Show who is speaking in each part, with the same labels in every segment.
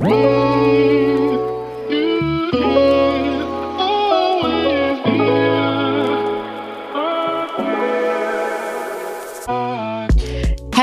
Speaker 1: Whoa!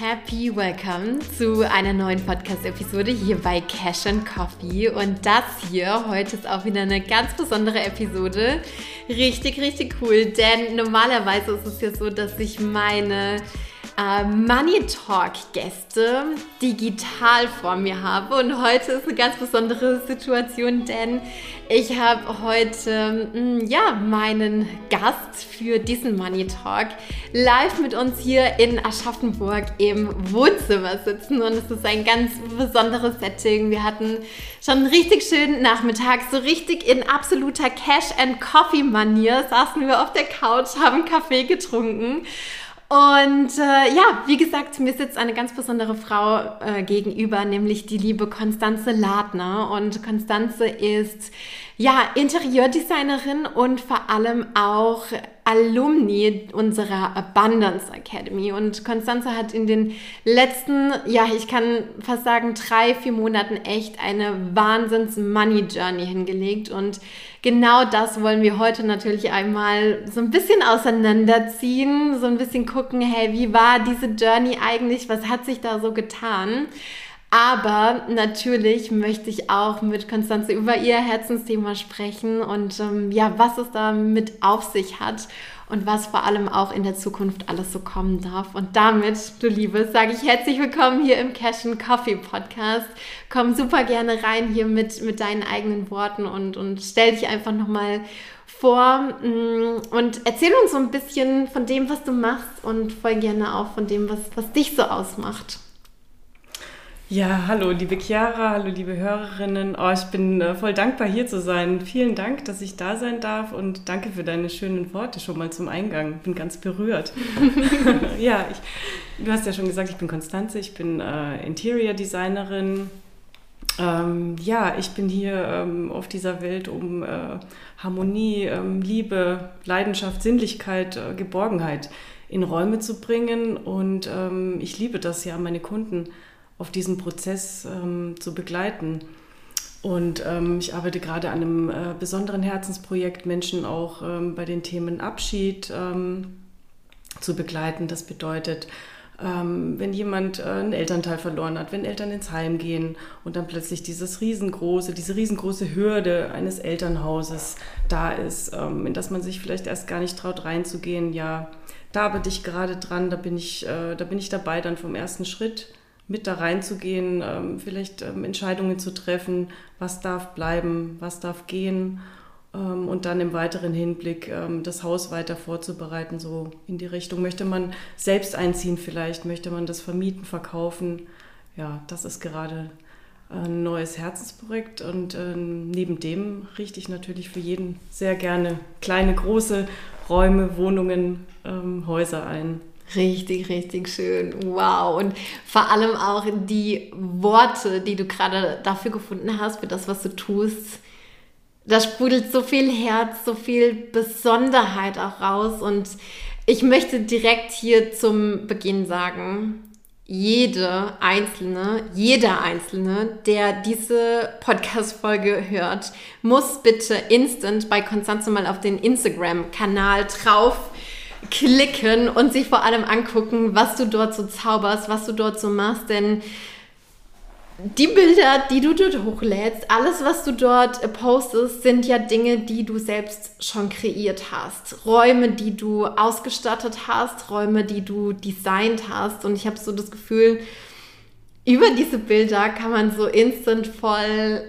Speaker 1: Happy Welcome zu einer neuen Podcast-Episode hier bei Cash and Coffee. Und das hier heute ist auch wieder eine ganz besondere Episode. Richtig, richtig cool, denn normalerweise ist es ja so, dass ich meine äh, Money Talk Gäste digital vor mir habe. Und heute ist eine ganz besondere Situation, denn ich habe heute mm, ja meinen Gast für diesen Money Talk live mit uns hier in Aschaffenburg im Wohnzimmer sitzen. Und es ist ein ganz besonderes Setting. Wir hatten schon einen richtig schönen Nachmittag, so richtig in absoluter Cash and Coffee Manier saßen wir auf der Couch, haben Kaffee getrunken. Und äh, ja, wie gesagt, mir sitzt eine ganz besondere Frau äh, gegenüber, nämlich die liebe Konstanze Ladner. Und Konstanze ist ja Interieurdesignerin und vor allem auch Alumni unserer Abundance Academy. Und Konstanze hat in den letzten, ja, ich kann fast sagen, drei, vier Monaten echt eine Wahnsinns-Money-Journey hingelegt. Und genau das wollen wir heute natürlich einmal so ein bisschen auseinanderziehen, so ein bisschen gucken, hey, wie war diese Journey eigentlich? Was hat sich da so getan? Aber natürlich möchte ich auch mit Konstanze über ihr Herzensthema sprechen und ähm, ja, was es damit auf sich hat und was vor allem auch in der Zukunft alles so kommen darf. Und damit, du Liebe, sage ich herzlich willkommen hier im Cash and Coffee Podcast. Komm super gerne rein hier mit, mit deinen eigenen Worten und, und stell dich einfach nochmal vor mm, und erzähl uns so ein bisschen von dem, was du machst und voll gerne auch von dem, was, was dich so ausmacht.
Speaker 2: Ja, hallo liebe Chiara, hallo liebe Hörerinnen. Oh, ich bin äh, voll dankbar hier zu sein. Vielen Dank, dass ich da sein darf und danke für deine schönen Worte schon mal zum Eingang. Bin ganz berührt. ja, ich, du hast ja schon gesagt, ich bin Konstanze, ich bin äh, Interior Designerin. Ähm, ja, ich bin hier ähm, auf dieser Welt, um äh, Harmonie, ähm, Liebe, Leidenschaft, Sinnlichkeit, äh, Geborgenheit in Räume zu bringen und ähm, ich liebe das ja, meine Kunden auf diesem Prozess ähm, zu begleiten. Und ähm, ich arbeite gerade an einem äh, besonderen Herzensprojekt, Menschen auch ähm, bei den Themen Abschied ähm, zu begleiten. Das bedeutet, ähm, wenn jemand äh, einen Elternteil verloren hat, wenn Eltern ins Heim gehen und dann plötzlich dieses riesengroße, diese riesengroße Hürde eines Elternhauses da ist, ähm, in das man sich vielleicht erst gar nicht traut reinzugehen, ja, da arbeite ich gerade dran, da bin ich, äh, da bin ich dabei dann vom ersten Schritt mit da reinzugehen, ähm, vielleicht ähm, Entscheidungen zu treffen, was darf bleiben, was darf gehen ähm, und dann im weiteren Hinblick das Haus weiter vorzubereiten, so in die Richtung. Möchte man selbst einziehen vielleicht, möchte man das vermieten, verkaufen? Ja, das ist gerade ein neues Herzensprojekt und neben dem richte ich natürlich für jeden sehr gerne kleine, große Räume, Wohnungen, Häuser ein.
Speaker 1: Richtig, richtig schön. Wow. Und vor allem auch die Worte, die du gerade dafür gefunden hast, für das, was du tust. Da sprudelt so viel Herz, so viel Besonderheit auch raus. Und ich möchte direkt hier zum Beginn sagen, jede Einzelne, jeder Einzelne, der diese Podcast-Folge hört, muss bitte instant bei Konstanze mal auf den Instagram-Kanal drauf klicken und sich vor allem angucken, was du dort so zauberst, was du dort so machst, denn die Bilder, die du dort hochlädst, alles, was du dort postest, sind ja Dinge, die du selbst schon kreiert hast. Räume, die du ausgestattet hast, Räume, die du designt hast. Und ich habe so das Gefühl, über diese Bilder kann man so instant voll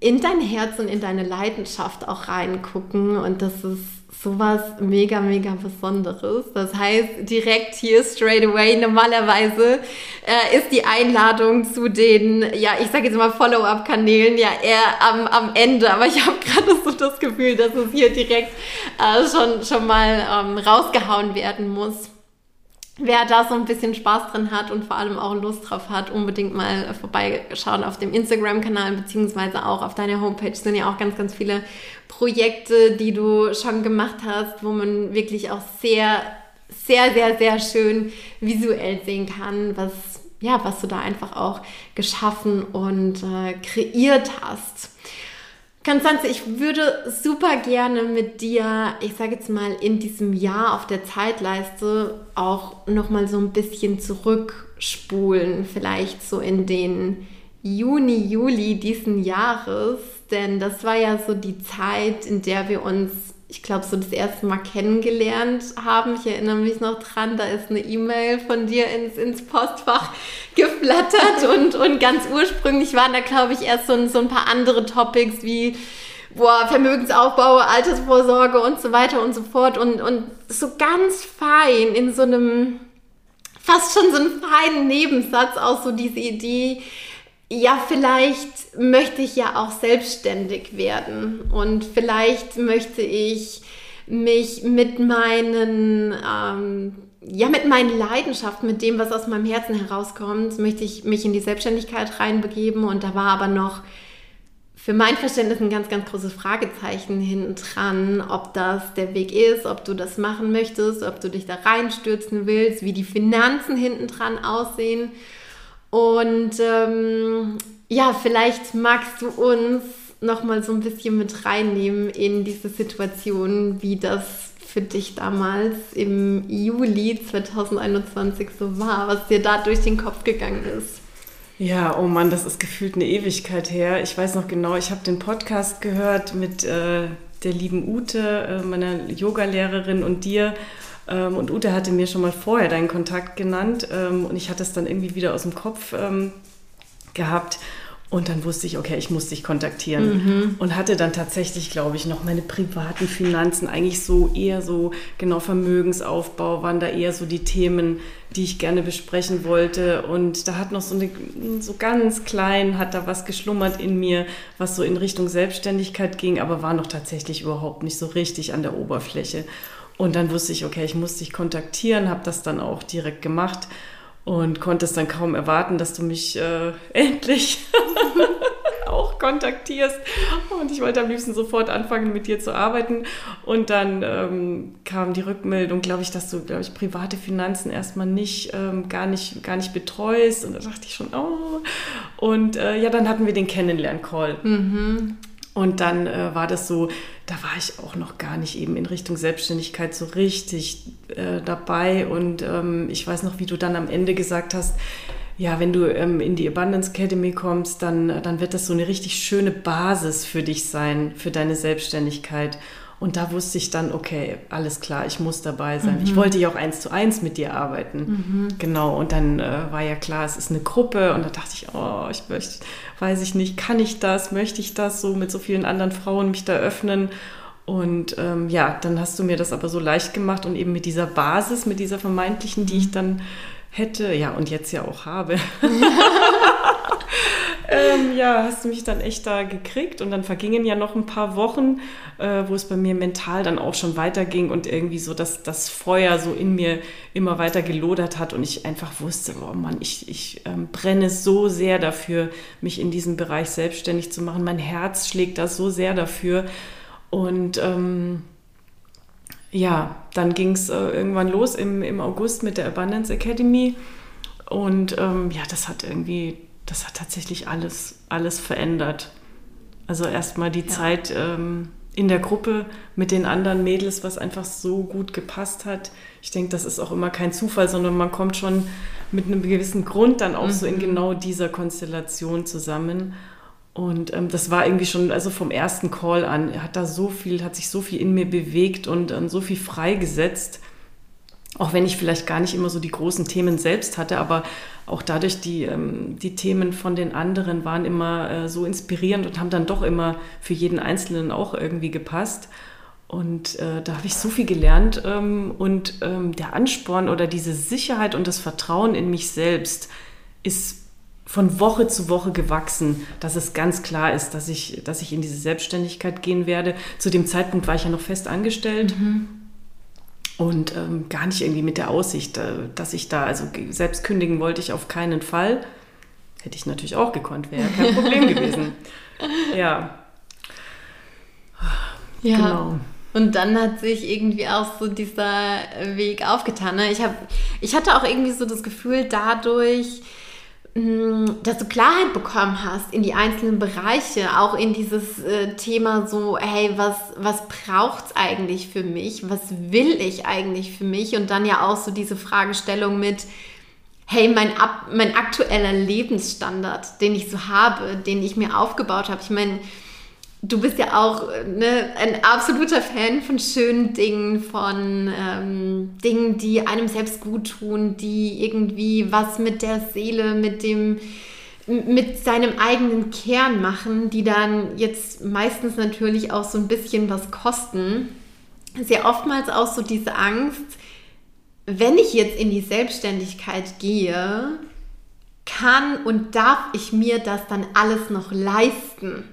Speaker 1: in dein Herz und in deine Leidenschaft auch reingucken. Und das ist sowas mega, mega Besonderes. Das heißt, direkt hier straight away, normalerweise äh, ist die Einladung zu den, ja, ich sage jetzt mal Follow-up-Kanälen ja eher am, am Ende, aber ich habe gerade so das Gefühl, dass es hier direkt äh, schon, schon mal ähm, rausgehauen werden muss wer da so ein bisschen Spaß drin hat und vor allem auch Lust drauf hat, unbedingt mal vorbeischauen auf dem Instagram-Kanal beziehungsweise auch auf deiner Homepage sind ja auch ganz, ganz viele Projekte, die du schon gemacht hast, wo man wirklich auch sehr, sehr, sehr, sehr schön visuell sehen kann, was ja, was du da einfach auch geschaffen und äh, kreiert hast. Konstanze, ich würde super gerne mit dir, ich sage jetzt mal, in diesem Jahr auf der Zeitleiste auch nochmal so ein bisschen zurückspulen, vielleicht so in den Juni, Juli diesen Jahres, denn das war ja so die Zeit, in der wir uns ich glaube, so das erste Mal kennengelernt haben. Ich erinnere mich noch dran, da ist eine E-Mail von dir ins, ins Postfach geflattert und, und ganz ursprünglich waren da, glaube ich, erst so ein, so ein paar andere Topics wie boah, Vermögensaufbau, Altersvorsorge und so weiter und so fort und, und so ganz fein in so einem, fast schon so einen feinen Nebensatz auch so diese Idee, ja, vielleicht möchte ich ja auch selbstständig werden und vielleicht möchte ich mich mit meinen, ähm, ja, mit meinen Leidenschaften, mit dem, was aus meinem Herzen herauskommt, möchte ich mich in die Selbstständigkeit reinbegeben und da war aber noch für mein Verständnis ein ganz, ganz großes Fragezeichen hinten dran, ob das der Weg ist, ob du das machen möchtest, ob du dich da reinstürzen willst, wie die Finanzen hinten dran aussehen. Und ähm, ja, vielleicht magst du uns noch mal so ein bisschen mit reinnehmen in diese Situation, wie das für dich damals im Juli 2021 so war, was dir da durch den Kopf gegangen ist.
Speaker 2: Ja, oh Mann, das ist gefühlt eine Ewigkeit her. Ich weiß noch genau, ich habe den Podcast gehört mit äh, der lieben Ute, äh, meiner Yogalehrerin und dir. Ähm, und Ute hatte mir schon mal vorher deinen Kontakt genannt ähm, und ich hatte es dann irgendwie wieder aus dem Kopf ähm, gehabt. Und dann wusste ich, okay, ich muss dich kontaktieren. Mhm. Und hatte dann tatsächlich, glaube ich, noch meine privaten Finanzen, eigentlich so eher so, genau, Vermögensaufbau waren da eher so die Themen, die ich gerne besprechen wollte. Und da hat noch so eine, so ganz klein, hat da was geschlummert in mir, was so in Richtung Selbstständigkeit ging, aber war noch tatsächlich überhaupt nicht so richtig an der Oberfläche. Und dann wusste ich, okay, ich muss dich kontaktieren, habe das dann auch direkt gemacht und konnte es dann kaum erwarten, dass du mich äh, endlich auch kontaktierst. Und ich wollte am liebsten sofort anfangen, mit dir zu arbeiten. Und dann ähm, kam die Rückmeldung, glaube ich, dass du, glaube ich, private Finanzen erstmal nicht, ähm, gar nicht, gar nicht betreust. Und da dachte ich schon, oh. Und äh, ja, dann hatten wir den Kennenlern-Call. Mhm. Und dann äh, war das so, da war ich auch noch gar nicht eben in Richtung Selbstständigkeit so richtig äh, dabei. Und ähm, ich weiß noch, wie du dann am Ende gesagt hast, ja, wenn du ähm, in die Abundance Academy kommst, dann, dann wird das so eine richtig schöne Basis für dich sein, für deine Selbstständigkeit. Und da wusste ich dann, okay, alles klar, ich muss dabei sein. Mhm. Ich wollte ja auch eins zu eins mit dir arbeiten. Mhm. Genau. Und dann äh, war ja klar, es ist eine Gruppe. Und da dachte ich, oh, ich möchte, weiß ich nicht, kann ich das, möchte ich das so mit so vielen anderen Frauen mich da öffnen? Und ähm, ja, dann hast du mir das aber so leicht gemacht und eben mit dieser Basis, mit dieser vermeintlichen, die ich mhm. dann hätte, ja, und jetzt ja auch habe. ähm, ja, hast du mich dann echt da gekriegt und dann vergingen ja noch ein paar Wochen, äh, wo es bei mir mental dann auch schon weiterging und irgendwie so dass das Feuer so in mir immer weiter gelodert hat und ich einfach wusste, oh Mann, ich, ich ähm, brenne so sehr dafür, mich in diesem Bereich selbstständig zu machen. Mein Herz schlägt da so sehr dafür und ähm, ja, dann ging es äh, irgendwann los im, im August mit der Abundance Academy. Und ähm, ja, das hat irgendwie das hat tatsächlich alles, alles verändert. Also erstmal die ja. Zeit ähm, in der Gruppe mit den anderen Mädels, was einfach so gut gepasst hat. Ich denke, das ist auch immer kein Zufall, sondern man kommt schon mit einem gewissen Grund dann auch mhm. so in mhm. genau dieser Konstellation zusammen. Und ähm, das war irgendwie schon, also vom ersten Call an, hat da so viel, hat sich so viel in mir bewegt und ähm, so viel freigesetzt. Auch wenn ich vielleicht gar nicht immer so die großen Themen selbst hatte, aber auch dadurch die, ähm, die Themen von den anderen waren immer äh, so inspirierend und haben dann doch immer für jeden Einzelnen auch irgendwie gepasst. Und äh, da habe ich so viel gelernt ähm, und ähm, der Ansporn oder diese Sicherheit und das Vertrauen in mich selbst ist von Woche zu Woche gewachsen, dass es ganz klar ist, dass ich, dass ich in diese Selbstständigkeit gehen werde. Zu dem Zeitpunkt war ich ja noch fest angestellt. Mhm. Und ähm, gar nicht irgendwie mit der Aussicht, äh, dass ich da, also selbst kündigen wollte ich auf keinen Fall. Hätte ich natürlich auch gekonnt, wäre kein Problem gewesen. Ja.
Speaker 1: Ja. Genau. Und dann hat sich irgendwie auch so dieser Weg aufgetan. Ne? Ich, hab, ich hatte auch irgendwie so das Gefühl, dadurch, dass du Klarheit bekommen hast in die einzelnen Bereiche, auch in dieses äh, Thema so, hey, was, was braucht es eigentlich für mich? Was will ich eigentlich für mich? Und dann ja auch so diese Fragestellung mit, hey, mein, mein aktueller Lebensstandard, den ich so habe, den ich mir aufgebaut habe. Ich meine, du bist ja auch ne, ein absoluter Fan von schönen Dingen, von ähm, Dingen, die einem selbst gut tun, die irgendwie was mit der Seele, mit dem mit seinem eigenen Kern machen, die dann jetzt meistens natürlich auch so ein bisschen was kosten. Sehr oftmals auch so diese Angst, wenn ich jetzt in die Selbstständigkeit gehe, kann und darf ich mir das dann alles noch leisten?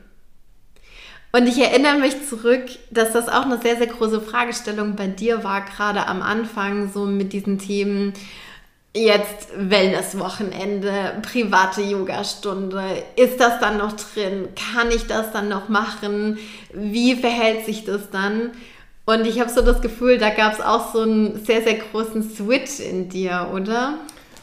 Speaker 1: Und ich erinnere mich zurück, dass das auch eine sehr, sehr große Fragestellung bei dir war, gerade am Anfang, so mit diesen Themen. Jetzt Wellness-Wochenende, private Yogastunde. Ist das dann noch drin? Kann ich das dann noch machen? Wie verhält sich das dann? Und ich habe so das Gefühl, da gab es auch so einen sehr, sehr großen Switch in dir, oder?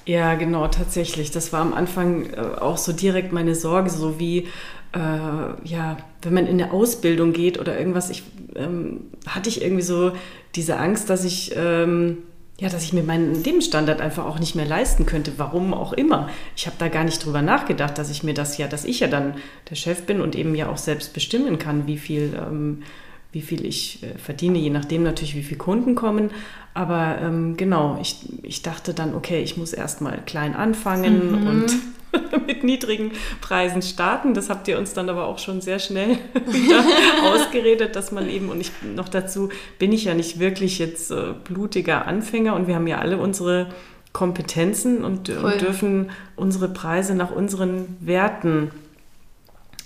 Speaker 2: Ja, genau, tatsächlich. Das war am Anfang äh, auch so direkt meine Sorge, so wie, äh, ja, wenn man in eine Ausbildung geht oder irgendwas, ich, ähm, hatte ich irgendwie so diese Angst, dass ich, ähm, ja, dass ich mir meinen Lebensstandard einfach auch nicht mehr leisten könnte, warum auch immer. Ich habe da gar nicht drüber nachgedacht, dass ich mir das ja, dass ich ja dann der Chef bin und eben ja auch selbst bestimmen kann, wie viel, ähm, wie viel ich äh, verdiene, je nachdem natürlich, wie viele Kunden kommen. Aber ähm, genau, ich, ich dachte dann, okay, ich muss erstmal klein anfangen mhm. und mit niedrigen Preisen starten. Das habt ihr uns dann aber auch schon sehr schnell wieder ausgeredet, dass man eben, und ich noch dazu bin ich ja nicht wirklich jetzt äh, blutiger Anfänger und wir haben ja alle unsere Kompetenzen und, und dürfen unsere Preise nach unseren Werten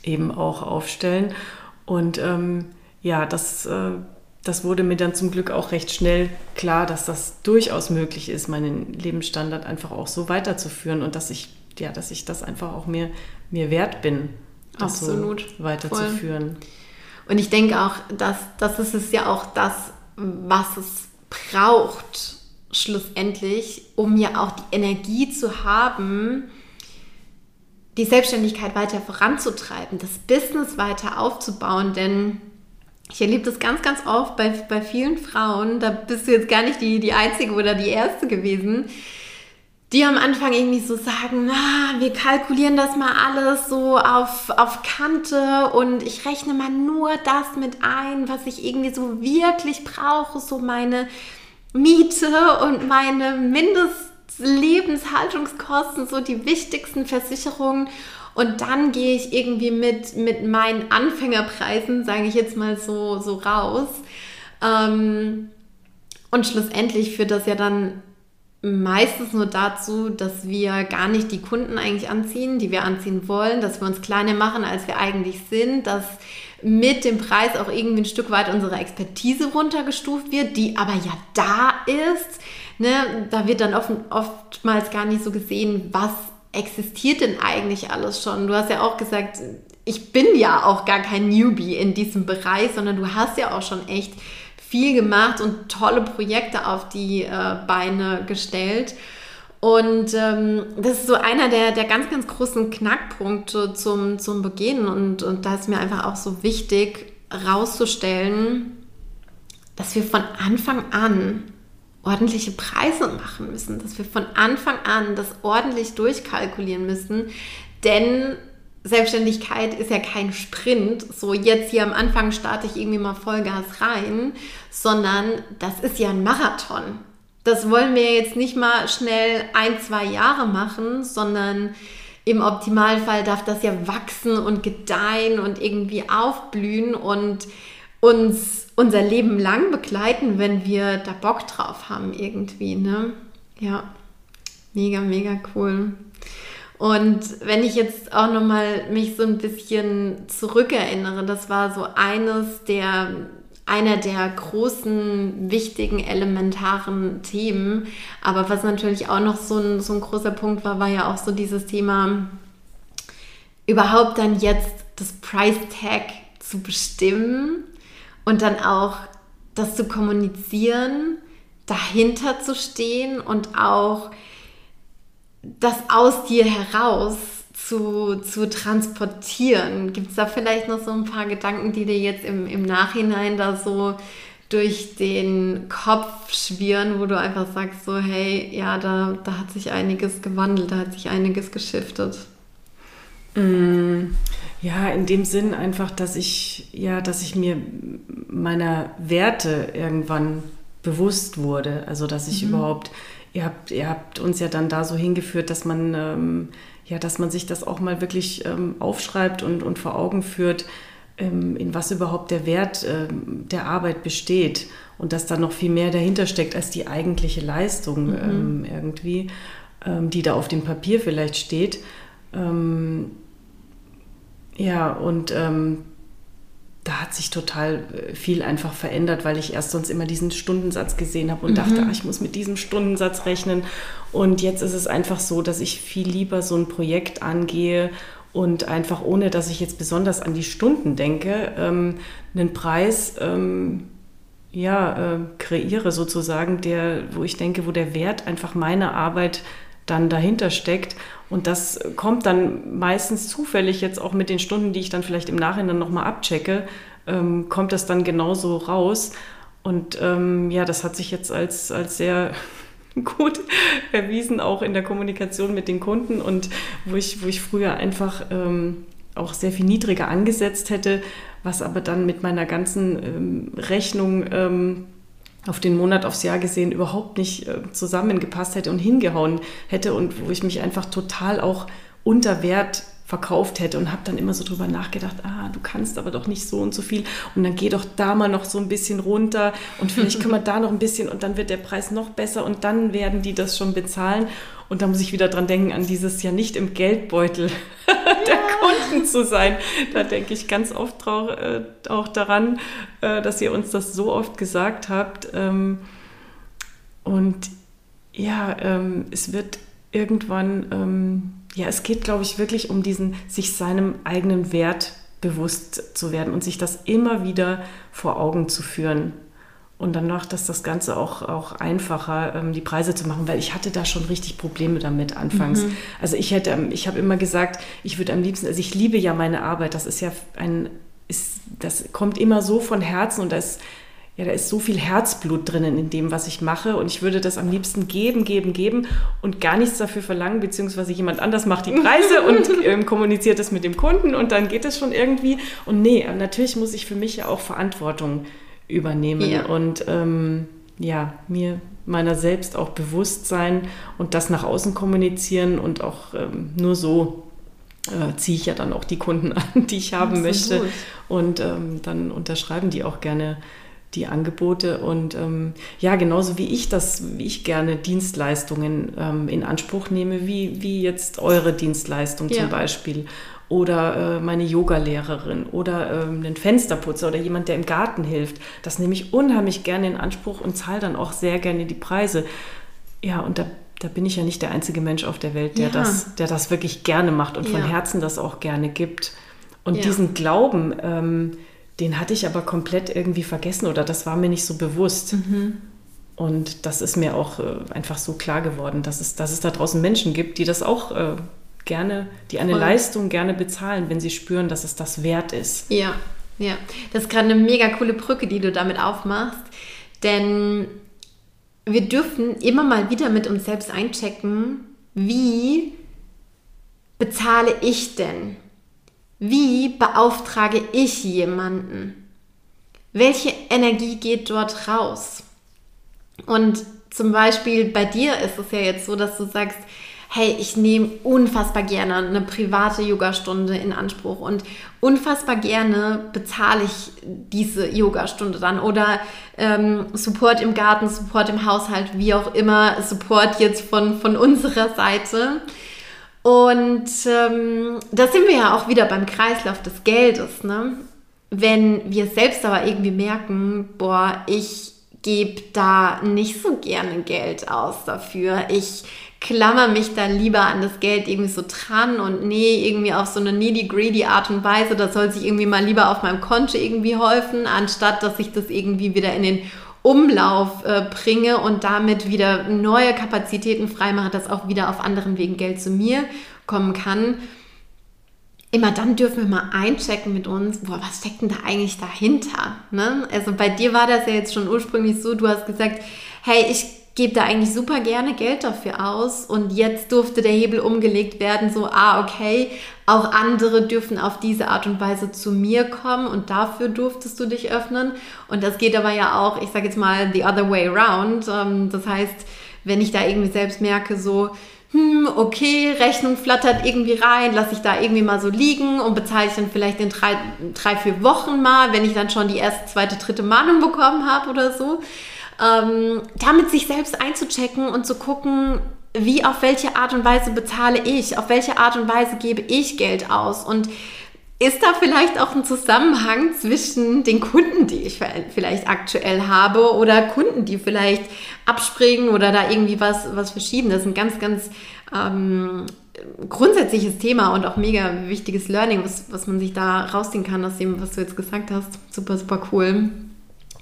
Speaker 2: eben auch aufstellen. Und ähm, ja, das, äh, das wurde mir dann zum Glück auch recht schnell klar, dass das durchaus möglich ist, meinen Lebensstandard einfach auch so weiterzuführen und dass ich ja, dass ich das einfach auch mir, mir wert bin, das Absolut. so weiterzuführen.
Speaker 1: Und ich denke auch, dass das ist es ja auch das, was es braucht, schlussendlich, um ja auch die Energie zu haben, die Selbstständigkeit weiter voranzutreiben, das Business weiter aufzubauen, denn ich erlebe das ganz, ganz oft bei, bei vielen Frauen, da bist du jetzt gar nicht die, die Einzige oder die Erste gewesen, die am Anfang irgendwie so sagen, na, wir kalkulieren das mal alles so auf, auf Kante und ich rechne mal nur das mit ein, was ich irgendwie so wirklich brauche, so meine Miete und meine Mindestlebenshaltungskosten, so die wichtigsten Versicherungen. Und dann gehe ich irgendwie mit, mit meinen Anfängerpreisen, sage ich jetzt mal so, so raus. Ähm, und schlussendlich führt das ja dann meistens nur dazu, dass wir gar nicht die Kunden eigentlich anziehen, die wir anziehen wollen, dass wir uns kleiner machen, als wir eigentlich sind, dass mit dem Preis auch irgendwie ein Stück weit unsere Expertise runtergestuft wird, die aber ja da ist. Ne? Da wird dann oft, oftmals gar nicht so gesehen, was existiert denn eigentlich alles schon. Du hast ja auch gesagt, ich bin ja auch gar kein Newbie in diesem Bereich, sondern du hast ja auch schon echt viel gemacht und tolle Projekte auf die äh, Beine gestellt. Und ähm, das ist so einer der, der ganz, ganz großen Knackpunkte zum, zum Beginn. Und, und da ist mir einfach auch so wichtig rauszustellen, dass wir von Anfang an ordentliche Preise machen müssen, dass wir von Anfang an das ordentlich durchkalkulieren müssen. Denn Selbstständigkeit ist ja kein Sprint, so jetzt hier am Anfang starte ich irgendwie mal Vollgas rein, sondern das ist ja ein Marathon. Das wollen wir jetzt nicht mal schnell ein, zwei Jahre machen, sondern im Optimalfall darf das ja wachsen und gedeihen und irgendwie aufblühen und uns unser Leben lang begleiten, wenn wir da Bock drauf haben irgendwie. Ne? Ja, mega, mega cool. Und wenn ich jetzt auch noch mal mich so ein bisschen zurückerinnere, das war so eines der einer der großen, wichtigen, elementaren Themen. Aber was natürlich auch noch so ein, so ein großer Punkt war, war ja auch so dieses Thema, überhaupt dann jetzt das Price Tag zu bestimmen und dann auch das zu kommunizieren, dahinter zu stehen und auch das aus dir heraus zu, zu transportieren. Gibt es da vielleicht noch so ein paar Gedanken, die dir jetzt im, im Nachhinein da so durch den Kopf schwirren, wo du einfach sagst, so, hey, ja, da, da hat sich einiges gewandelt, da hat sich einiges geschiftet?
Speaker 2: Mm, ja, in dem Sinn einfach, dass ich, ja, dass ich mir meiner Werte irgendwann bewusst wurde. Also, dass ich mhm. überhaupt ihr habt, ihr habt uns ja dann da so hingeführt, dass man, ähm, ja, dass man sich das auch mal wirklich ähm, aufschreibt und, und vor Augen führt, ähm, in was überhaupt der Wert ähm, der Arbeit besteht und dass da noch viel mehr dahinter steckt als die eigentliche Leistung mhm. Ähm, irgendwie, ähm, die da auf dem Papier vielleicht steht. ja, und da hat sich total äh, viel einfach verändert, weil ich erst sonst immer diesen Stundensatz gesehen habe und mhm. dachte, ach, ich muss mit diesem Stundensatz rechnen. Und jetzt ist es einfach so, dass ich viel lieber so ein Projekt angehe und einfach ohne, dass ich jetzt besonders an die Stunden denke, ähm, einen Preis ähm, ja, äh, kreiere sozusagen, der, wo ich denke, wo der Wert einfach meiner Arbeit dann dahinter steckt. Und das kommt dann meistens zufällig jetzt auch mit den Stunden, die ich dann vielleicht im Nachhinein nochmal abchecke, ähm, kommt das dann genauso raus. Und ähm, ja, das hat sich jetzt als, als sehr gut erwiesen, auch in der Kommunikation mit den Kunden und wo ich, wo ich früher einfach ähm, auch sehr viel niedriger angesetzt hätte, was aber dann mit meiner ganzen ähm, Rechnung ähm, auf den Monat, aufs Jahr gesehen überhaupt nicht äh, zusammengepasst hätte und hingehauen hätte und wo ich mich einfach total auch unter Wert verkauft hätte und habe dann immer so drüber nachgedacht, ah, du kannst aber doch nicht so und so viel und dann geh doch da mal noch so ein bisschen runter und vielleicht können wir da noch ein bisschen und dann wird der Preis noch besser und dann werden die das schon bezahlen und da muss ich wieder dran denken an dieses ja nicht im Geldbeutel der. Kunden zu sein. Da denke ich ganz oft auch, äh, auch daran, äh, dass ihr uns das so oft gesagt habt ähm, und ja, ähm, es wird irgendwann ähm, ja, es geht, glaube ich, wirklich um diesen, sich seinem eigenen Wert bewusst zu werden und sich das immer wieder vor Augen zu führen. Und dann macht das das Ganze auch, auch einfacher, ähm, die Preise zu machen, weil ich hatte da schon richtig Probleme damit anfangs. Mhm. Also ich hätte, ähm, ich habe immer gesagt, ich würde am liebsten, also ich liebe ja meine Arbeit, das ist ja ein, ist, das kommt immer so von Herzen und das ja, da ist so viel Herzblut drinnen in dem, was ich mache und ich würde das am liebsten geben, geben, geben und gar nichts dafür verlangen, beziehungsweise jemand anders macht die Preise und ähm, kommuniziert das mit dem Kunden und dann geht es schon irgendwie. Und nee, natürlich muss ich für mich ja auch Verantwortung übernehmen ja. und ähm, ja, mir meiner selbst auch bewusst sein und das nach außen kommunizieren und auch ähm, nur so äh, ziehe ich ja dann auch die Kunden an, die ich haben möchte und ähm, dann unterschreiben die auch gerne die Angebote. Und ähm, ja, genauso wie ich das, wie ich gerne Dienstleistungen ähm, in Anspruch nehme, wie, wie jetzt eure Dienstleistung ja. zum Beispiel. Oder äh, meine Yogalehrerin oder ähm, einen Fensterputzer oder jemand, der im Garten hilft. Das nehme ich unheimlich gerne in Anspruch und zahle dann auch sehr gerne die Preise. Ja, und da, da bin ich ja nicht der einzige Mensch auf der Welt, der, ja. das, der das wirklich gerne macht und ja. von Herzen das auch gerne gibt. Und diesen Glauben, ähm, den hatte ich aber komplett irgendwie vergessen oder das war mir nicht so bewusst. Mhm. Und das ist mir auch äh, einfach so klar geworden, dass es, dass es da draußen Menschen gibt, die das auch äh, gerne, die eine Voll. Leistung gerne bezahlen, wenn sie spüren, dass es das wert ist.
Speaker 1: Ja, ja. Das ist gerade eine mega coole Brücke, die du damit aufmachst. Denn wir dürfen immer mal wieder mit uns selbst einchecken, wie bezahle ich denn? Wie beauftrage ich jemanden? Welche Energie geht dort raus? Und zum Beispiel bei dir ist es ja jetzt so, dass du sagst, hey, ich nehme unfassbar gerne eine private Yogastunde in Anspruch und unfassbar gerne bezahle ich diese Yogastunde dann oder ähm, Support im Garten, Support im Haushalt, wie auch immer, Support jetzt von, von unserer Seite. Und ähm, da sind wir ja auch wieder beim Kreislauf des Geldes. Ne? Wenn wir selbst aber irgendwie merken, boah, ich gebe da nicht so gerne Geld aus dafür. Ich klammer mich da lieber an das Geld irgendwie so dran und nee, irgendwie auf so eine needy, greedy Art und Weise, das soll sich irgendwie mal lieber auf meinem Konto irgendwie häufen, anstatt dass ich das irgendwie wieder in den Umlauf äh, bringe und damit wieder neue Kapazitäten freimache, dass auch wieder auf anderen Wegen Geld zu mir kommen kann. Immer dann dürfen wir mal einchecken mit uns, boah, was steckt denn da eigentlich dahinter? Ne? Also bei dir war das ja jetzt schon ursprünglich so, du hast gesagt, hey, ich gebe da eigentlich super gerne Geld dafür aus und jetzt durfte der Hebel umgelegt werden, so, ah, okay, auch andere dürfen auf diese Art und Weise zu mir kommen und dafür durftest du dich öffnen. Und das geht aber ja auch, ich sage jetzt mal, the other way around. Ähm, das heißt, wenn ich da irgendwie selbst merke, so, hm, okay, Rechnung flattert irgendwie rein, lasse ich da irgendwie mal so liegen und bezahle ich dann vielleicht in drei, drei, vier Wochen mal, wenn ich dann schon die erste, zweite, dritte Mahnung bekommen habe oder so ähm, damit sich selbst einzuchecken und zu gucken, wie auf welche Art und Weise bezahle ich, auf welche Art und Weise gebe ich Geld aus und ist da vielleicht auch ein Zusammenhang zwischen den Kunden, die ich vielleicht aktuell habe oder Kunden, die vielleicht abspringen oder da irgendwie was, was verschieben? Das ist ein ganz, ganz ähm, grundsätzliches Thema und auch mega wichtiges Learning, was, was man sich da rausziehen kann aus dem, was du jetzt gesagt hast. Super, super cool.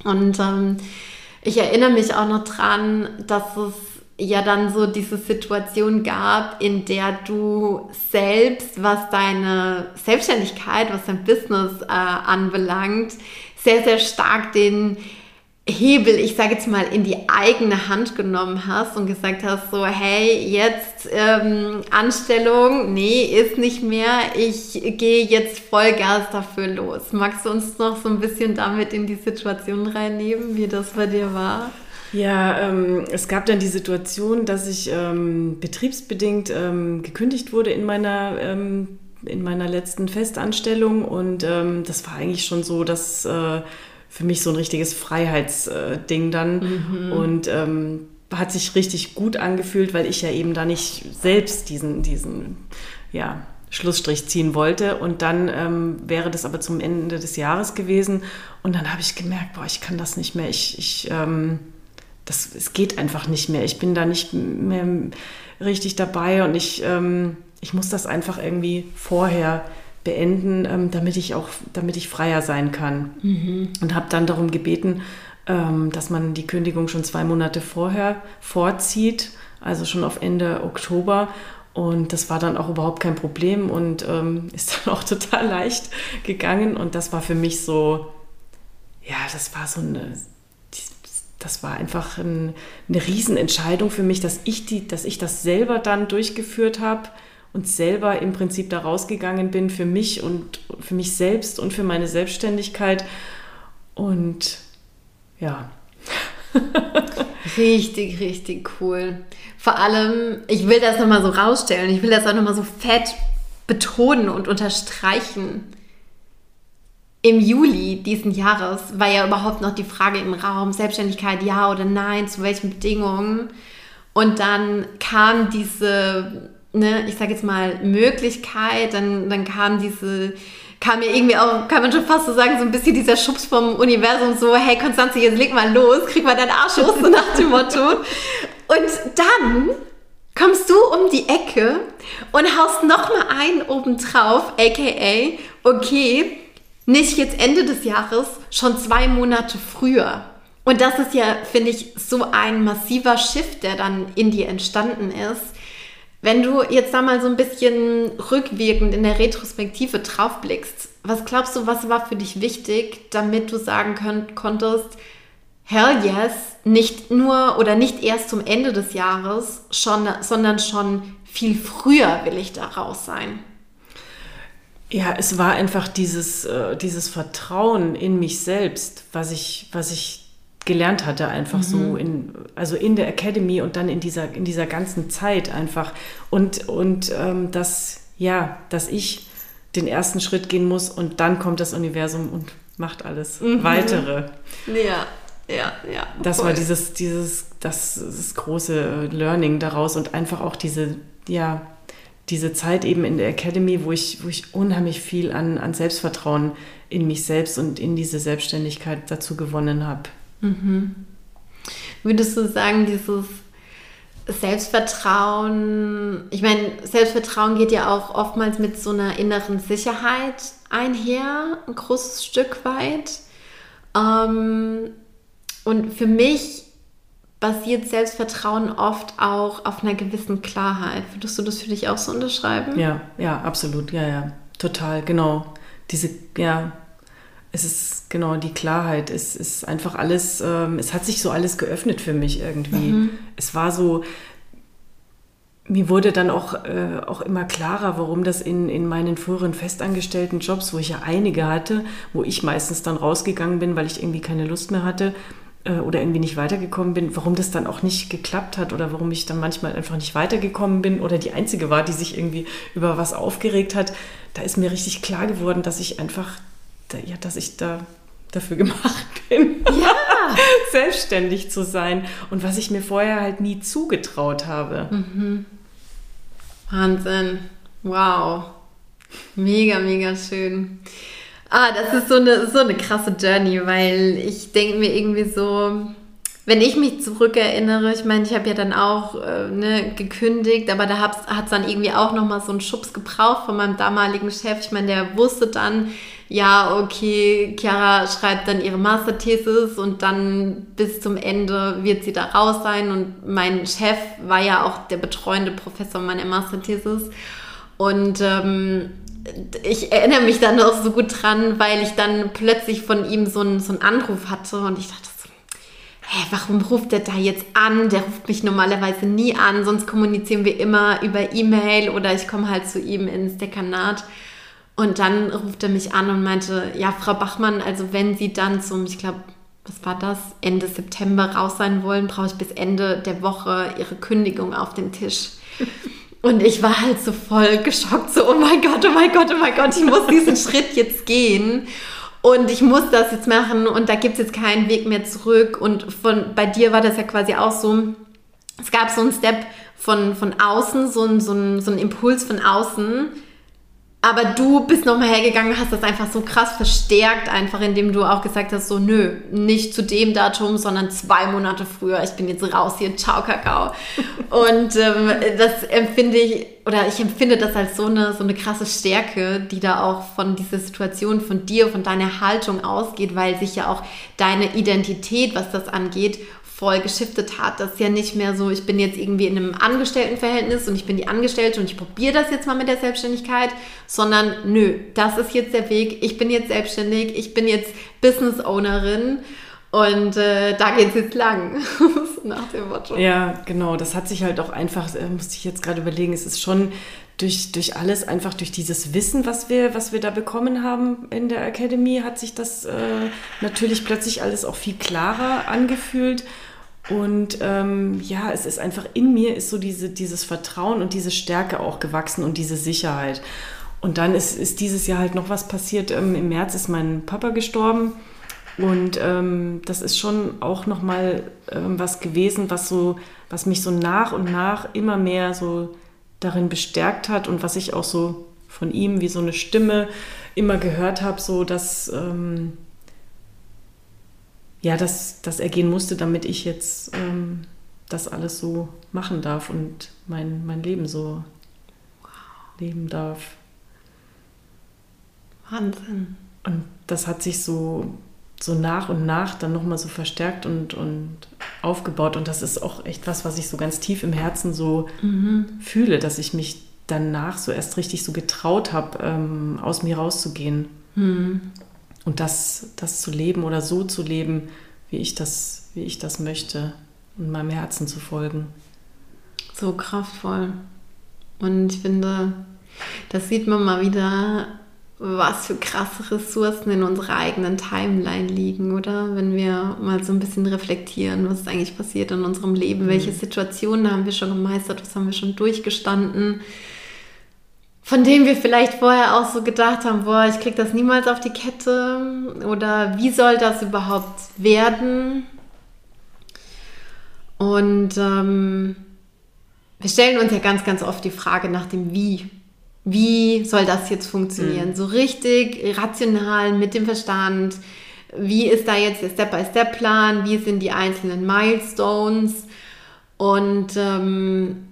Speaker 1: Und ähm, ich erinnere mich auch noch dran, dass es ja dann so diese Situation gab, in der du selbst, was deine Selbstständigkeit, was dein Business äh, anbelangt, sehr, sehr stark den Hebel, ich sage jetzt mal, in die eigene Hand genommen hast und gesagt hast, so, hey, jetzt ähm, Anstellung, nee, ist nicht mehr, ich gehe jetzt Vollgas dafür los. Magst du uns noch so ein bisschen damit in die Situation reinnehmen, wie das bei dir war?
Speaker 2: Ja, ähm, es gab dann die Situation, dass ich ähm, betriebsbedingt ähm, gekündigt wurde in meiner ähm, in meiner letzten Festanstellung und ähm, das war eigentlich schon so, dass äh, für mich so ein richtiges Freiheitsding dann. Mhm. Und ähm, hat sich richtig gut angefühlt, weil ich ja eben da nicht selbst diesen, diesen ja, Schlussstrich ziehen wollte. Und dann ähm, wäre das aber zum Ende des Jahres gewesen. Und dann habe ich gemerkt, boah, ich kann das nicht mehr. Ich, ich ähm, das, es geht einfach nicht mehr. Ich bin da nicht mehr richtig dabei und ich, ähm, ich muss das einfach irgendwie vorher beenden, ähm, damit ich auch, damit ich freier sein kann. Mhm. Und habe dann darum gebeten, ähm, dass man die Kündigung schon zwei Monate vorher vorzieht, also schon auf Ende Oktober. Und das war dann auch überhaupt kein Problem und ähm, ist dann auch total leicht gegangen. Und das war für mich so, ja, das war so eine, das war einfach ein, eine Riesenentscheidung für mich, dass ich, die, dass ich das selber dann durchgeführt habe und selber im Prinzip da rausgegangen bin für mich und für mich selbst und für meine Selbstständigkeit. Und ja.
Speaker 1: richtig, richtig cool. Vor allem, ich will das nochmal so rausstellen, ich will das auch nochmal so fett betonen und unterstreichen. Im Juli diesen Jahres war ja überhaupt noch die Frage im Raum, Selbstständigkeit ja oder nein, zu welchen Bedingungen. Und dann kam diese ne, ich sage jetzt mal, Möglichkeit, dann, dann kam diese, kam mir irgendwie auch, kann man schon fast so sagen, so ein bisschen dieser Schubs vom Universum, so, hey Konstanze, jetzt leg mal los, krieg mal deinen Arsch hoch, so nach dem Motto. Und dann kommst du um die Ecke und haust nochmal einen obendrauf, aka, okay, nicht jetzt Ende des Jahres, schon zwei Monate früher. Und das ist ja, finde ich, so ein massiver Shift, der dann in dir entstanden ist wenn du jetzt da mal so ein bisschen rückwirkend in der Retrospektive draufblickst, was glaubst du, was war für dich wichtig, damit du sagen könnt, konntest, hell yes, nicht nur oder nicht erst zum Ende des Jahres, schon, sondern schon viel früher will ich da raus sein?
Speaker 2: Ja, es war einfach dieses, äh, dieses Vertrauen in mich selbst, was ich, was ich gelernt hatte, einfach mhm. so in, also in der Academy und dann in dieser, in dieser ganzen Zeit einfach. Und, und ähm, dass, ja, dass ich den ersten Schritt gehen muss und dann kommt das Universum und macht alles mhm. weitere.
Speaker 1: Ja, ja, ja.
Speaker 2: Das voll. war dieses, dieses, das, das große Learning daraus und einfach auch diese, ja, diese Zeit eben in der Academy, wo ich, wo ich unheimlich viel an, an Selbstvertrauen in mich selbst und in diese Selbstständigkeit dazu gewonnen habe. Mhm.
Speaker 1: Würdest du sagen, dieses Selbstvertrauen, ich meine, Selbstvertrauen geht ja auch oftmals mit so einer inneren Sicherheit einher, ein großes Stück weit. Ähm, und für mich basiert Selbstvertrauen oft auch auf einer gewissen Klarheit. Würdest du das für dich auch so unterschreiben?
Speaker 2: Ja, ja, absolut, ja, ja, total, genau. Diese, ja, es ist genau die Klarheit. Es ist einfach alles, ähm, es hat sich so alles geöffnet für mich irgendwie. Mhm. Es war so, mir wurde dann auch, äh, auch immer klarer, warum das in, in meinen früheren festangestellten Jobs, wo ich ja einige hatte, wo ich meistens dann rausgegangen bin, weil ich irgendwie keine Lust mehr hatte, äh, oder irgendwie nicht weitergekommen bin, warum das dann auch nicht geklappt hat oder warum ich dann manchmal einfach nicht weitergekommen bin oder die Einzige war, die sich irgendwie über was aufgeregt hat, da ist mir richtig klar geworden, dass ich einfach, ja, dass ich da dafür gemacht bin, ja. selbstständig zu sein und was ich mir vorher halt nie zugetraut habe. Mhm.
Speaker 1: Wahnsinn. Wow. Mega, mega schön. Ah, das ist so eine, so eine krasse Journey, weil ich denke mir irgendwie so, wenn ich mich zurückerinnere, ich meine, ich habe ja dann auch äh, ne, gekündigt, aber da hat es dann irgendwie auch nochmal so einen Schubs gebraucht von meinem damaligen Chef. Ich meine, der wusste dann, ja, okay, Chiara schreibt dann ihre Masterthesis und dann bis zum Ende wird sie da raus sein. Und mein Chef war ja auch der betreuende Professor meiner Masterthesis. Und ähm, ich erinnere mich da noch so gut dran, weil ich dann plötzlich von ihm so einen, so einen Anruf hatte und ich dachte hä, warum ruft der da jetzt an? Der ruft mich normalerweise nie an, sonst kommunizieren wir immer über E-Mail oder ich komme halt zu ihm ins Dekanat. Und dann ruft er mich an und meinte, ja, Frau Bachmann, also wenn Sie dann zum, ich glaube, was war das, Ende September raus sein wollen, brauche ich bis Ende der Woche Ihre Kündigung auf den Tisch. Und ich war halt so voll geschockt, so, oh mein Gott, oh mein Gott, oh mein Gott, ich muss diesen Schritt jetzt gehen. Und ich muss das jetzt machen und da gibt es jetzt keinen Weg mehr zurück. Und von, bei dir war das ja quasi auch so, es gab so einen Step von, von außen, so ein, so, ein, so ein Impuls von außen, aber du bist nochmal hergegangen, hast das einfach so krass verstärkt, einfach indem du auch gesagt hast, so nö, nicht zu dem Datum, sondern zwei Monate früher. Ich bin jetzt raus hier, ciao Kakao. Und ähm, das empfinde ich, oder ich empfinde das als so eine, so eine krasse Stärke, die da auch von dieser Situation, von dir, von deiner Haltung ausgeht, weil sich ja auch deine Identität, was das angeht, voll geschiftet hat. Das ist ja nicht mehr so, ich bin jetzt irgendwie in einem Angestelltenverhältnis und ich bin die Angestellte und ich probiere das jetzt mal mit der Selbstständigkeit, sondern nö, das ist jetzt der Weg. Ich bin jetzt selbstständig, ich bin jetzt Business Ownerin. Und äh, da geht es jetzt lang, nach dem Motto.
Speaker 2: Ja, genau. Das hat sich halt auch einfach, äh, musste ich jetzt gerade überlegen, es ist schon durch, durch alles, einfach durch dieses Wissen, was wir, was wir da bekommen haben in der Academy, hat sich das äh, natürlich plötzlich alles auch viel klarer angefühlt. Und ähm, ja, es ist einfach in mir ist so diese, dieses Vertrauen und diese Stärke auch gewachsen und diese Sicherheit. Und dann ist, ist dieses Jahr halt noch was passiert. Ähm, Im März ist mein Papa gestorben. Und ähm, das ist schon auch nochmal ähm, was gewesen, was so, was mich so nach und nach immer mehr so darin bestärkt hat und was ich auch so von ihm wie so eine Stimme immer gehört habe, so dass ähm, ja, dass, dass er gehen musste, damit ich jetzt ähm, das alles so machen darf und mein, mein Leben so wow. leben darf.
Speaker 1: Wahnsinn.
Speaker 2: Und das hat sich so so nach und nach dann nochmal so verstärkt und, und aufgebaut. Und das ist auch echt was, was ich so ganz tief im Herzen so mhm. fühle, dass ich mich danach so erst richtig so getraut habe, ähm, aus mir rauszugehen. Mhm. Und das, das zu leben oder so zu leben, wie ich das, wie ich das möchte und meinem Herzen zu folgen.
Speaker 1: So kraftvoll. Und ich finde, das sieht man mal wieder, was für krasse Ressourcen in unserer eigenen Timeline liegen, oder? Wenn wir mal so ein bisschen reflektieren, was ist eigentlich passiert in unserem Leben, mhm. welche Situationen haben wir schon gemeistert, was haben wir schon durchgestanden, von dem wir vielleicht vorher auch so gedacht haben, boah, ich krieg das niemals auf die Kette oder wie soll das überhaupt werden? Und ähm, wir stellen uns ja ganz, ganz oft die Frage nach dem Wie wie soll das jetzt funktionieren? Mhm. So richtig rational mit dem Verstand. Wie ist da jetzt der Step-by-Step-Plan? Wie sind die einzelnen Milestones? Und ähm,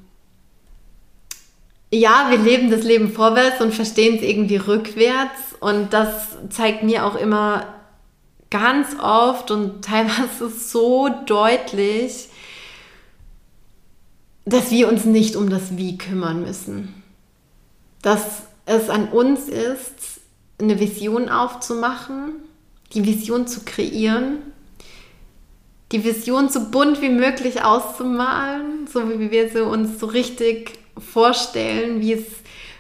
Speaker 1: ja, wir leben das Leben vorwärts und verstehen es irgendwie rückwärts. Und das zeigt mir auch immer ganz oft und teilweise so deutlich, dass wir uns nicht um das Wie kümmern müssen dass es an uns ist, eine Vision aufzumachen, die Vision zu kreieren, die Vision so bunt wie möglich auszumalen, so wie wir sie uns so richtig vorstellen, wie es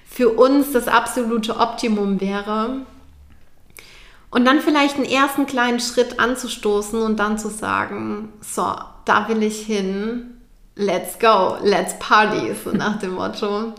Speaker 1: für uns das absolute Optimum wäre. Und dann vielleicht einen ersten kleinen Schritt anzustoßen und dann zu sagen, so, da will ich hin, let's go, let's party, so nach dem Motto.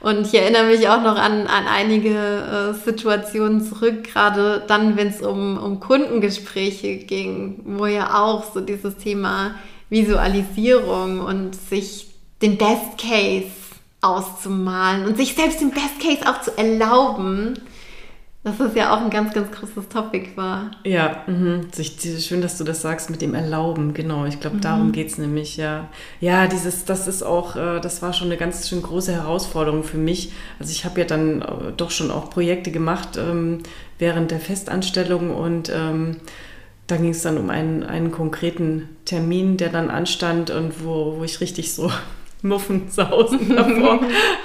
Speaker 1: Und ich erinnere mich auch noch an, an einige äh, Situationen zurück, gerade dann, wenn es um, um Kundengespräche ging, wo ja auch so dieses Thema Visualisierung und sich den Best Case auszumalen und sich selbst den Best Case auch zu erlauben, dass das ja auch ein ganz, ganz großes Topic war.
Speaker 2: Ja, mh. schön, dass du das sagst mit dem Erlauben, genau. Ich glaube, mhm. darum geht es nämlich, ja. Ja, dieses, das ist auch, äh, das war schon eine ganz schön große Herausforderung für mich. Also ich habe ja dann äh, doch schon auch Projekte gemacht ähm, während der Festanstellung und ähm, da ging es dann um einen, einen konkreten Termin, der dann anstand und wo, wo ich richtig so Muffensausen davor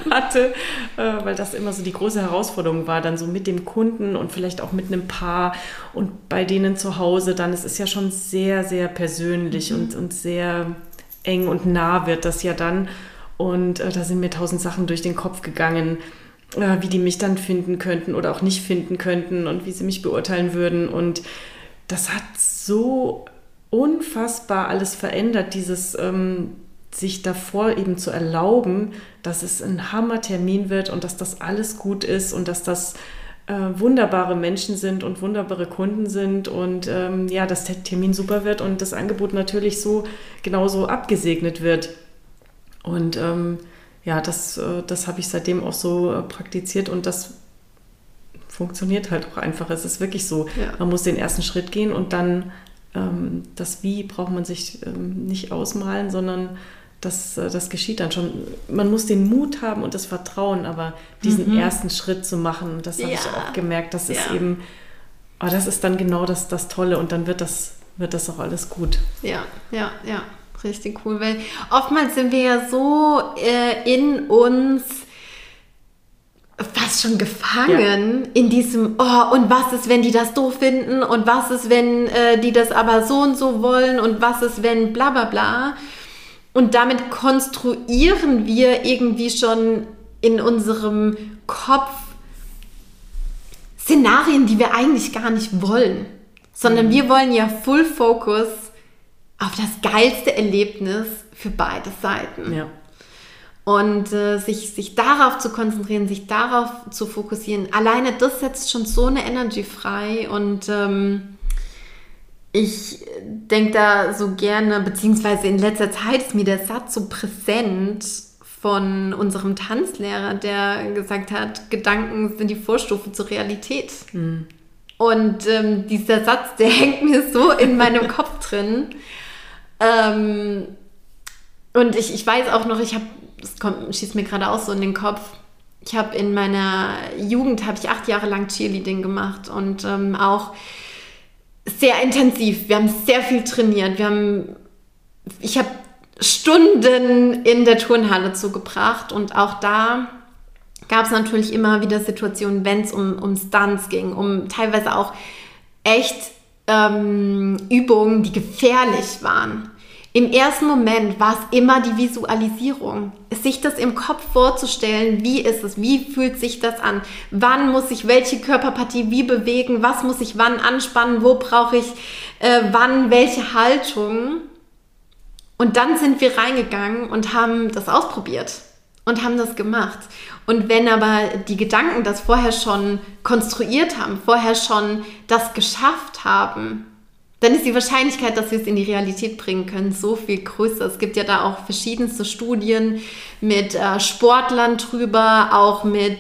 Speaker 2: hatte, äh, weil das immer so die große Herausforderung war, dann so mit dem Kunden und vielleicht auch mit einem Paar und bei denen zu Hause dann, es ist ja schon sehr, sehr persönlich mhm. und, und sehr eng und nah wird das ja dann. Und äh, da sind mir tausend Sachen durch den Kopf gegangen, äh, wie die mich dann finden könnten oder auch nicht finden könnten und wie sie mich beurteilen würden. Und das hat so unfassbar alles verändert, dieses ähm, sich davor eben zu erlauben, dass es ein Hammertermin wird und dass das alles gut ist und dass das äh, wunderbare Menschen sind und wunderbare Kunden sind und ähm, ja, dass der Termin super wird und das Angebot natürlich so genauso abgesegnet wird. Und ähm, ja, das, äh, das habe ich seitdem auch so äh, praktiziert und das funktioniert halt auch einfach. Es ist wirklich so, ja. man muss den ersten Schritt gehen und dann ähm, das Wie braucht man sich ähm, nicht ausmalen, sondern das, äh, das geschieht dann schon. Man muss den Mut haben und das Vertrauen, aber diesen mhm. ersten Schritt zu machen, das habe ja. ich auch gemerkt, das ist ja. eben, aber oh, das ist dann genau das, das Tolle und dann wird das, wird das auch alles gut.
Speaker 1: Ja, ja, ja, richtig cool, weil oftmals sind wir ja so äh, in uns fast schon gefangen ja. in diesem, oh, und was ist, wenn die das doof finden und was ist, wenn äh, die das aber so und so wollen und was ist, wenn bla bla bla. Und damit konstruieren wir irgendwie schon in unserem Kopf Szenarien, die wir eigentlich gar nicht wollen, sondern mhm. wir wollen ja Full Focus auf das geilste Erlebnis für beide Seiten. Ja. Und äh, sich, sich darauf zu konzentrieren, sich darauf zu fokussieren, alleine das setzt schon so eine Energy frei und ähm, ich denke da so gerne, beziehungsweise in letzter Zeit ist mir der Satz so präsent von unserem Tanzlehrer, der gesagt hat, Gedanken sind die Vorstufe zur Realität. Mhm. Und ähm, dieser Satz, der hängt mir so in meinem Kopf drin. Ähm, und ich, ich weiß auch noch, ich habe, kommt, schießt mir gerade aus so in den Kopf, ich habe in meiner Jugend, habe ich acht Jahre lang Cheerleading gemacht und ähm, auch sehr intensiv. Wir haben sehr viel trainiert. Wir haben, ich habe Stunden in der Turnhalle zugebracht und auch da gab es natürlich immer wieder Situationen, wenn es um, um Stunts ging, um teilweise auch echt ähm, Übungen, die gefährlich waren. Im ersten Moment war es immer die Visualisierung, sich das im Kopf vorzustellen, wie ist es, wie fühlt sich das an, wann muss ich welche Körperpartie wie bewegen, was muss ich wann anspannen, wo brauche ich äh, wann welche Haltung. Und dann sind wir reingegangen und haben das ausprobiert und haben das gemacht. Und wenn aber die Gedanken das vorher schon konstruiert haben, vorher schon das geschafft haben, dann ist die Wahrscheinlichkeit, dass wir es in die Realität bringen können, so viel größer. Es gibt ja da auch verschiedenste Studien mit äh, Sportlern drüber, auch mit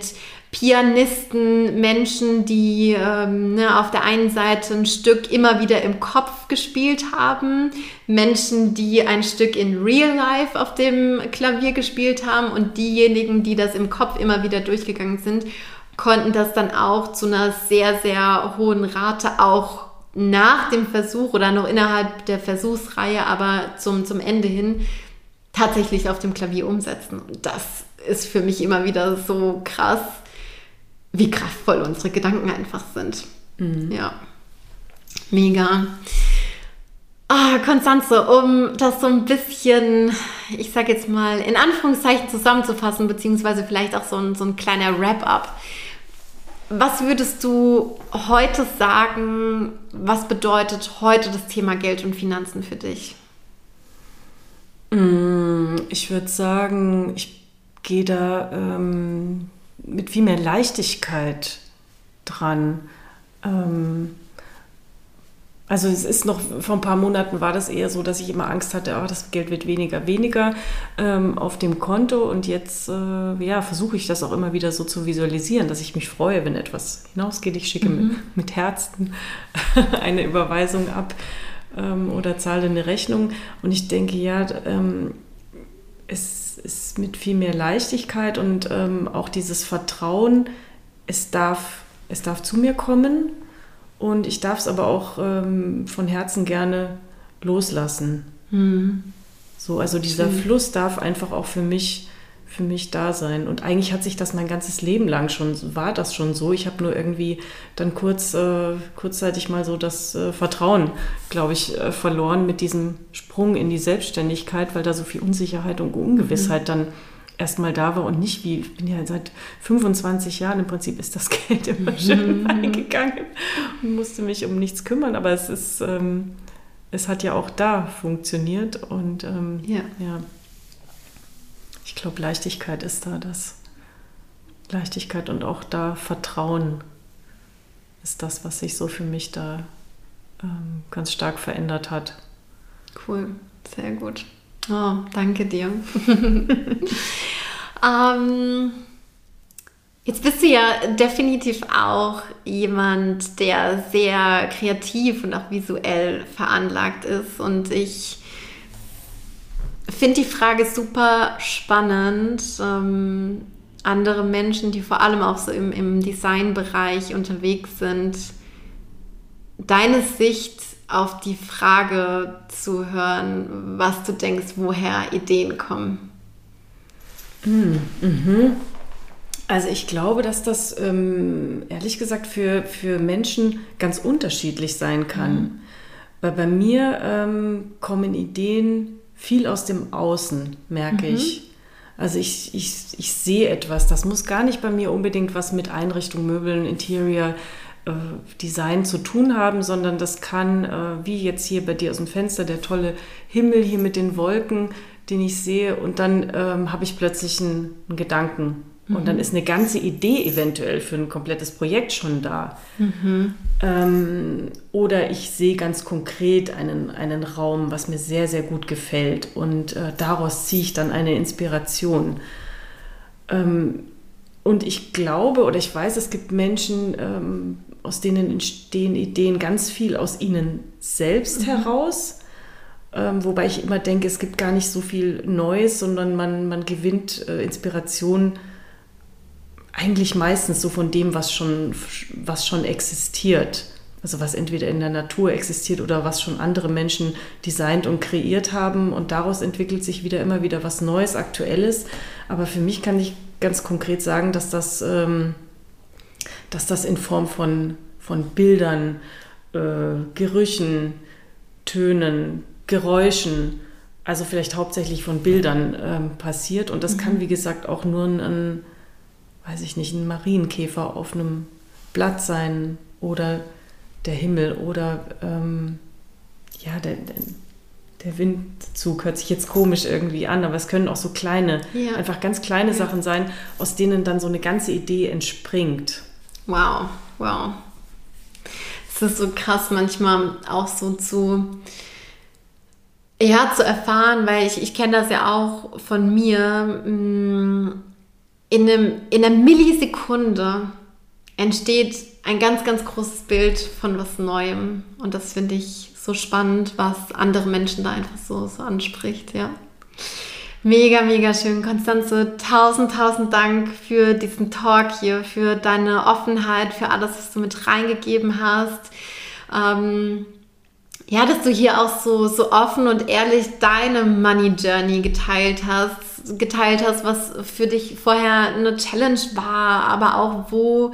Speaker 1: Pianisten, Menschen, die ähm, ne, auf der einen Seite ein Stück immer wieder im Kopf gespielt haben, Menschen, die ein Stück in Real Life auf dem Klavier gespielt haben und diejenigen, die das im Kopf immer wieder durchgegangen sind, konnten das dann auch zu einer sehr, sehr hohen Rate auch nach dem Versuch oder noch innerhalb der Versuchsreihe, aber zum, zum Ende hin tatsächlich auf dem Klavier umsetzen. Und das ist für mich immer wieder so krass, wie kraftvoll unsere Gedanken einfach sind. Mhm. Ja, mega. Ah, Konstanze, um das so ein bisschen, ich sag jetzt mal, in Anführungszeichen zusammenzufassen, beziehungsweise vielleicht auch so ein, so ein kleiner Wrap-up. Was würdest du heute sagen, was bedeutet heute das Thema Geld und Finanzen für dich?
Speaker 2: Mm, ich würde sagen, ich gehe da ähm, mit viel mehr Leichtigkeit dran. Ähm, also es ist noch, vor ein paar Monaten war das eher so, dass ich immer Angst hatte, oh, das Geld wird weniger, weniger ähm, auf dem Konto. Und jetzt äh, ja, versuche ich das auch immer wieder so zu visualisieren, dass ich mich freue, wenn etwas hinausgeht. Ich schicke mhm. mit, mit, Herzen eine Überweisung ab ähm, oder zahle eine Rechnung. Und ich denke, ja, ähm, es ist mit viel mehr Leichtigkeit und ähm, auch dieses Vertrauen, es darf, es darf zu mir kommen und ich darf es aber auch ähm, von Herzen gerne loslassen. Mhm. So, also dieser Schön. Fluss darf einfach auch für mich, für mich da sein. Und eigentlich hat sich das mein ganzes Leben lang schon, war das schon so. Ich habe nur irgendwie dann kurz, äh, kurzzeitig mal so das äh, Vertrauen, glaube ich, äh, verloren mit diesem Sprung in die Selbstständigkeit, weil da so viel Unsicherheit und Ungewissheit mhm. dann erstmal da war und nicht wie, ich bin ja seit 25 Jahren, im Prinzip ist das Geld immer schön mhm. eingegangen und musste mich um nichts kümmern, aber es ist, ähm, es hat ja auch da funktioniert und ähm, ja. ja. Ich glaube, Leichtigkeit ist da das. Leichtigkeit und auch da Vertrauen ist das, was sich so für mich da ähm, ganz stark verändert hat.
Speaker 1: Cool, sehr gut. Oh, danke dir. ähm, jetzt bist du ja definitiv auch jemand, der sehr kreativ und auch visuell veranlagt ist. Und ich finde die Frage super spannend. Ähm, andere Menschen, die vor allem auch so im, im Designbereich unterwegs sind, deine Sicht auf die Frage zu hören, was du denkst, woher Ideen kommen.
Speaker 2: Hm, mhm. Also ich glaube, dass das ähm, ehrlich gesagt für, für Menschen ganz unterschiedlich sein kann. Mhm. Weil bei mir ähm, kommen Ideen viel aus dem Außen, merke mhm. ich. Also ich, ich, ich sehe etwas. Das muss gar nicht bei mir unbedingt was mit Einrichtung, Möbeln, Interior, äh, Design zu tun haben, sondern das kann, äh, wie jetzt hier bei dir aus dem Fenster, der tolle Himmel hier mit den Wolken, den ich sehe, und dann ähm, habe ich plötzlich einen, einen Gedanken. Mhm. Und dann mhm. ist eine ganze Idee eventuell für ein komplettes Projekt schon da. Mhm. Ähm, oder ich sehe ganz konkret einen, einen Raum, was mir sehr, sehr gut gefällt. Und äh, daraus ziehe ich dann eine Inspiration. Ähm, und ich glaube oder ich weiß, es gibt Menschen, ähm, aus denen entstehen Ideen ganz viel aus ihnen selbst mhm. heraus. Ähm, wobei ich immer denke, es gibt gar nicht so viel Neues, sondern man, man gewinnt äh, Inspiration eigentlich meistens so von dem, was schon, was schon existiert. Also was entweder in der Natur existiert oder was schon andere Menschen designt und kreiert haben. Und daraus entwickelt sich wieder immer wieder was Neues, Aktuelles. Aber für mich kann ich ganz konkret sagen, dass das... Ähm, dass das in Form von, von Bildern, äh, Gerüchen, Tönen, Geräuschen also vielleicht hauptsächlich von Bildern ähm, passiert. Und das mhm. kann, wie gesagt, auch nur ein, ein, weiß ich nicht, ein Marienkäfer auf einem Blatt sein oder der Himmel oder ähm, ja, der, der, der, Windzug hört sich jetzt komisch irgendwie an, aber es können auch so kleine, ja. einfach ganz kleine ja. Sachen sein, aus denen dann so eine ganze Idee entspringt.
Speaker 1: Wow, wow. Es ist so krass manchmal auch so zu ja, zu erfahren, weil ich, ich kenne das ja auch von mir. Mm, in, einem, in einer Millisekunde entsteht ein ganz, ganz großes Bild von was Neuem. Und das finde ich so spannend, was andere Menschen da einfach so, so anspricht, ja. Mega, mega schön. Konstanze, tausend, tausend Dank für diesen Talk hier, für deine Offenheit, für alles, was du mit reingegeben hast. Ähm, ja, dass du hier auch so, so offen und ehrlich deine Money Journey geteilt hast, geteilt hast, was für dich vorher eine Challenge war, aber auch wo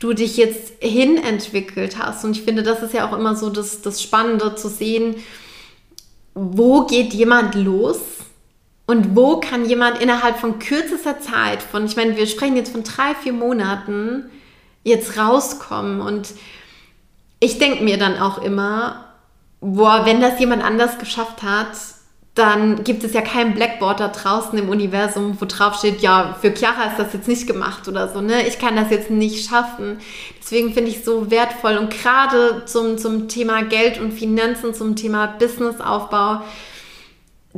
Speaker 1: du dich jetzt hin entwickelt hast. Und ich finde, das ist ja auch immer so das, das Spannende zu sehen, wo geht jemand los und wo kann jemand innerhalb von kürzester Zeit, von, ich meine, wir sprechen jetzt von drei, vier Monaten, jetzt rauskommen. Und ich denke mir dann auch immer, boah, wenn das jemand anders geschafft hat, dann gibt es ja kein Blackboard da draußen im Universum, wo drauf steht, ja, für Chiara ist das jetzt nicht gemacht oder so, ne? Ich kann das jetzt nicht schaffen. Deswegen finde ich es so wertvoll und gerade zum, zum Thema Geld und Finanzen, zum Thema Businessaufbau,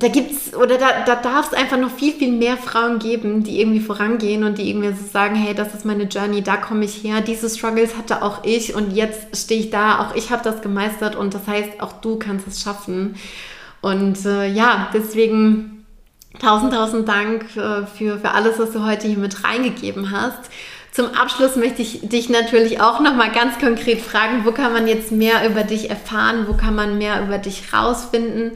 Speaker 1: da gibt's oder da, da darf es einfach noch viel, viel mehr Frauen geben, die irgendwie vorangehen und die irgendwie so sagen, hey, das ist meine Journey, da komme ich her, diese Struggles hatte auch ich und jetzt stehe ich da, auch ich habe das gemeistert und das heißt, auch du kannst es schaffen. Und äh, ja, deswegen tausend, tausend Dank äh, für, für alles, was du heute hier mit reingegeben hast. Zum Abschluss möchte ich dich natürlich auch noch mal ganz konkret fragen, wo kann man jetzt mehr über dich erfahren, wo kann man mehr über dich rausfinden?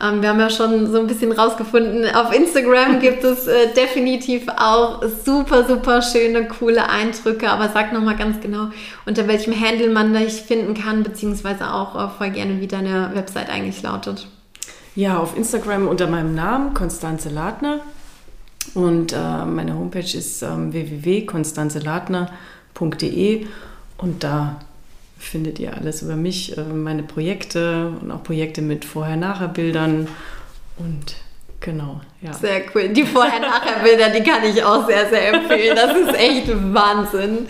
Speaker 1: Ähm, wir haben ja schon so ein bisschen rausgefunden, auf Instagram gibt es äh, definitiv auch super, super schöne, coole Eindrücke, aber sag noch mal ganz genau, unter welchem Handle man dich finden kann, beziehungsweise auch äh, voll gerne, wie deine Website eigentlich lautet.
Speaker 2: Ja, auf Instagram unter meinem Namen, Konstanze Ladner. Und äh, meine Homepage ist ähm, www.konstanzeladner.de und da findet ihr alles über mich, äh, meine Projekte und auch Projekte mit Vorher-Nachher-Bildern und genau,
Speaker 1: ja. Sehr cool. Die Vorher-Nachher-Bilder, die kann ich auch sehr, sehr empfehlen. Das ist echt Wahnsinn,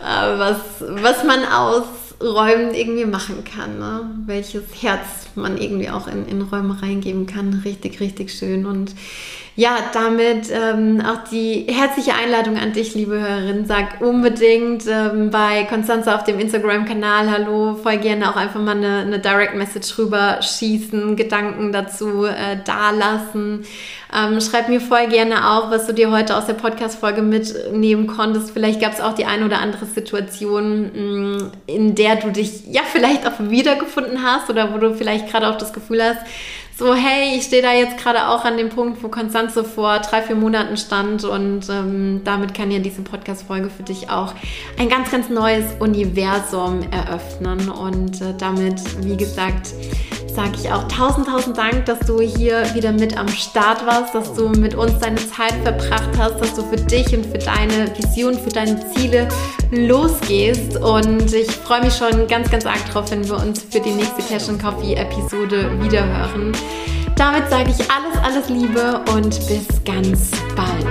Speaker 1: äh, was, was man aus Räumen irgendwie machen kann. Ne? Welches Herz man irgendwie auch in, in Räume reingeben kann. Richtig, richtig schön. Und ja, damit ähm, auch die herzliche Einladung an dich, liebe Hörerin. Sag unbedingt ähm, bei Konstanze auf dem Instagram-Kanal Hallo, voll gerne auch einfach mal eine, eine Direct Message rüber schießen, Gedanken dazu äh, dalassen. Ähm, schreib mir voll gerne auch, was du dir heute aus der Podcast-Folge mitnehmen konntest. Vielleicht gab es auch die eine oder andere Situation, mm, in der du dich ja vielleicht auch wiedergefunden hast oder wo du vielleicht gerade auch das Gefühl hast, so, hey, ich stehe da jetzt gerade auch an dem Punkt, wo Konstanze vor drei, vier Monaten stand und ähm, damit kann ja diese Podcast-Folge für dich auch ein ganz, ganz neues Universum eröffnen. Und äh, damit, wie gesagt, sage ich auch tausend, tausend Dank, dass du hier wieder mit am Start warst, dass du mit uns deine Zeit verbracht hast, dass du für dich und für deine Vision, für deine Ziele losgehst. Und ich freue mich schon ganz, ganz arg drauf, wenn wir uns für die nächste Cash Coffee Episode wiederhören. Damit sage ich alles, alles Liebe und bis ganz bald.